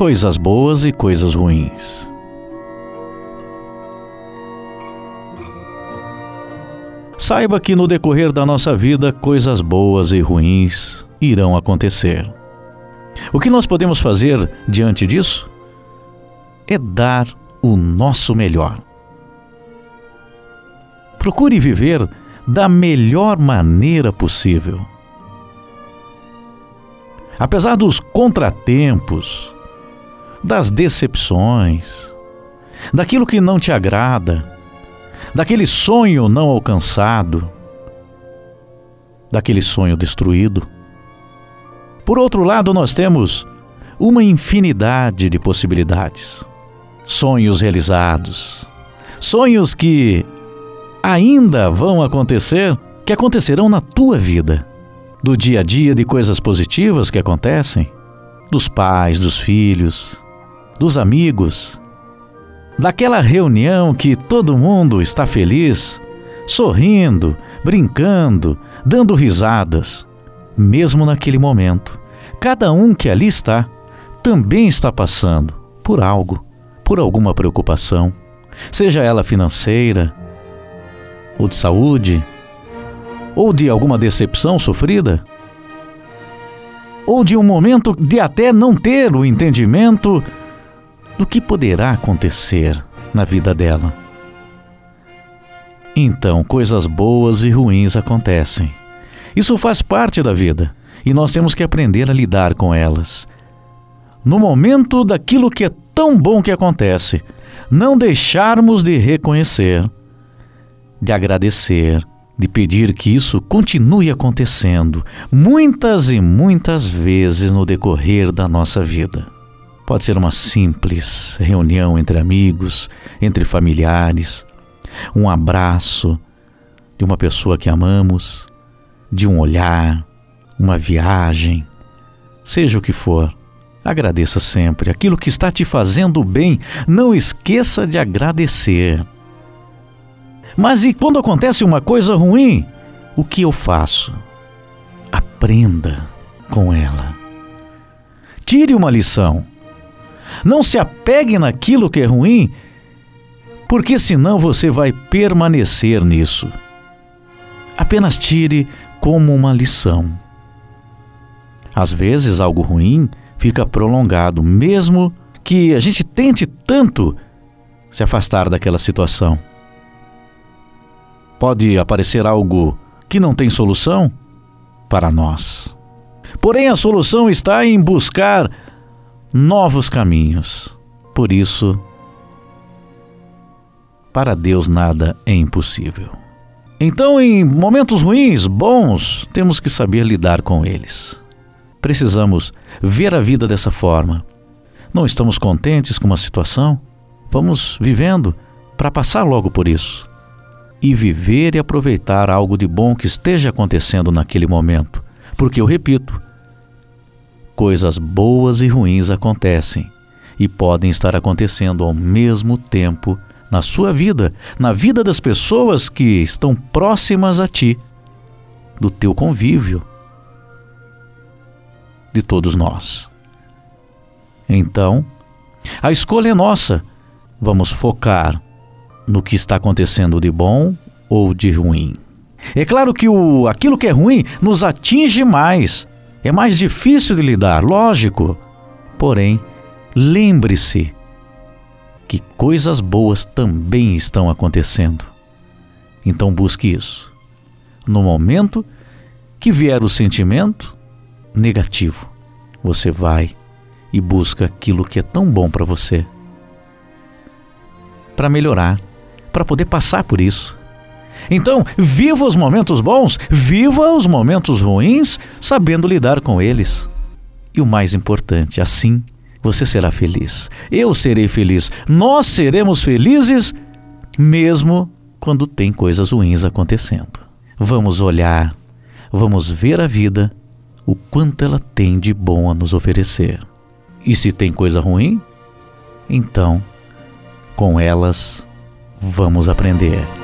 coisas boas e coisas ruins. Saiba que no decorrer da nossa vida, coisas boas e ruins irão acontecer. O que nós podemos fazer diante disso? É dar o nosso melhor. Procure viver da melhor maneira possível. Apesar dos contratempos, das decepções, daquilo que não te agrada, daquele sonho não alcançado, daquele sonho destruído. Por outro lado, nós temos uma infinidade de possibilidades, sonhos realizados, sonhos que ainda vão acontecer, que acontecerão na tua vida, do dia a dia de coisas positivas que acontecem, dos pais, dos filhos, dos amigos, daquela reunião que todo mundo está feliz, sorrindo, brincando, dando risadas, mesmo naquele momento. Cada um que ali está também está passando por algo, por alguma preocupação, seja ela financeira, ou de saúde, ou de alguma decepção sofrida, ou de um momento de até não ter o entendimento do que poderá acontecer na vida dela. Então, coisas boas e ruins acontecem. Isso faz parte da vida e nós temos que aprender a lidar com elas. No momento daquilo que é tão bom que acontece, não deixarmos de reconhecer de agradecer, de pedir que isso continue acontecendo muitas e muitas vezes no decorrer da nossa vida. Pode ser uma simples reunião entre amigos, entre familiares, um abraço de uma pessoa que amamos, de um olhar, uma viagem, seja o que for. Agradeça sempre aquilo que está te fazendo bem. Não esqueça de agradecer. Mas e quando acontece uma coisa ruim, o que eu faço? Aprenda com ela. Tire uma lição. Não se apegue naquilo que é ruim, porque senão você vai permanecer nisso. Apenas tire como uma lição. Às vezes, algo ruim fica prolongado, mesmo que a gente tente tanto se afastar daquela situação. Pode aparecer algo que não tem solução para nós. Porém, a solução está em buscar novos caminhos. Por isso, para Deus nada é impossível. Então, em momentos ruins, bons, temos que saber lidar com eles. Precisamos ver a vida dessa forma. Não estamos contentes com uma situação? Vamos vivendo para passar logo por isso e viver e aproveitar algo de bom que esteja acontecendo naquele momento. Porque eu repito, coisas boas e ruins acontecem e podem estar acontecendo ao mesmo tempo na sua vida, na vida das pessoas que estão próximas a ti, do teu convívio, de todos nós. Então, a escolha é nossa. Vamos focar no que está acontecendo de bom ou de ruim. É claro que o, aquilo que é ruim nos atinge mais, é mais difícil de lidar, lógico. Porém, lembre-se que coisas boas também estão acontecendo. Então busque isso. No momento que vier o sentimento negativo, você vai e busca aquilo que é tão bom para você, para melhorar para poder passar por isso. Então, viva os momentos bons, viva os momentos ruins, sabendo lidar com eles. E o mais importante, assim você será feliz. Eu serei feliz. Nós seremos felizes mesmo quando tem coisas ruins acontecendo. Vamos olhar, vamos ver a vida, o quanto ela tem de bom a nos oferecer. E se tem coisa ruim, então com elas Vamos aprender.